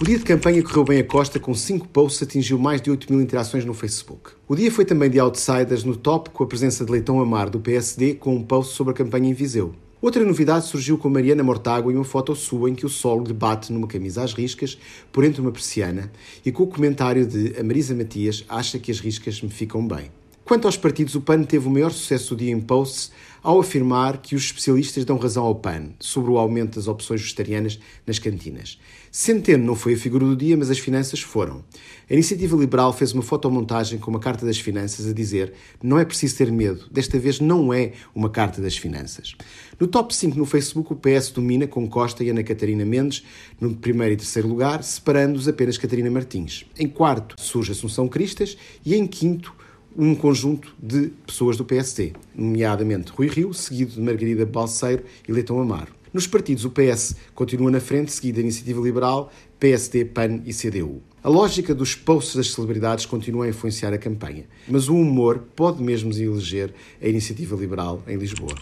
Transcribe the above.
O dia de campanha correu bem a Costa, com 5 posts atingiu mais de 8 mil interações no Facebook. O dia foi também de outsiders no top, com a presença de Leitão Amar, do PSD, com um post sobre a campanha em Viseu. Outra novidade surgiu com Mariana Mortágua em uma foto sua em que o solo debate numa camisa às riscas por entre uma persiana e com o comentário de a Marisa Matias acha que as riscas me ficam bem. Quanto aos partidos, o PAN teve o maior sucesso do dia em posts ao afirmar que os especialistas dão razão ao PAN sobre o aumento das opções vegetarianas nas cantinas. Centeno não foi a figura do dia, mas as finanças foram. A Iniciativa Liberal fez uma fotomontagem com uma carta das finanças a dizer não é preciso ter medo, desta vez não é uma carta das finanças. No top 5 no Facebook, o PS domina com Costa e Ana Catarina Mendes no primeiro e terceiro lugar, separando-os apenas Catarina Martins. Em quarto surge Assunção Cristas e em quinto um conjunto de pessoas do PSD, nomeadamente Rui Rio, seguido de Margarida Balseiro e Leitão Amaro. Nos partidos, o PS continua na frente, seguido da Iniciativa Liberal, PSD, PAN e CDU. A lógica dos posts das celebridades continua a influenciar a campanha, mas o humor pode mesmo eleger a Iniciativa Liberal em Lisboa.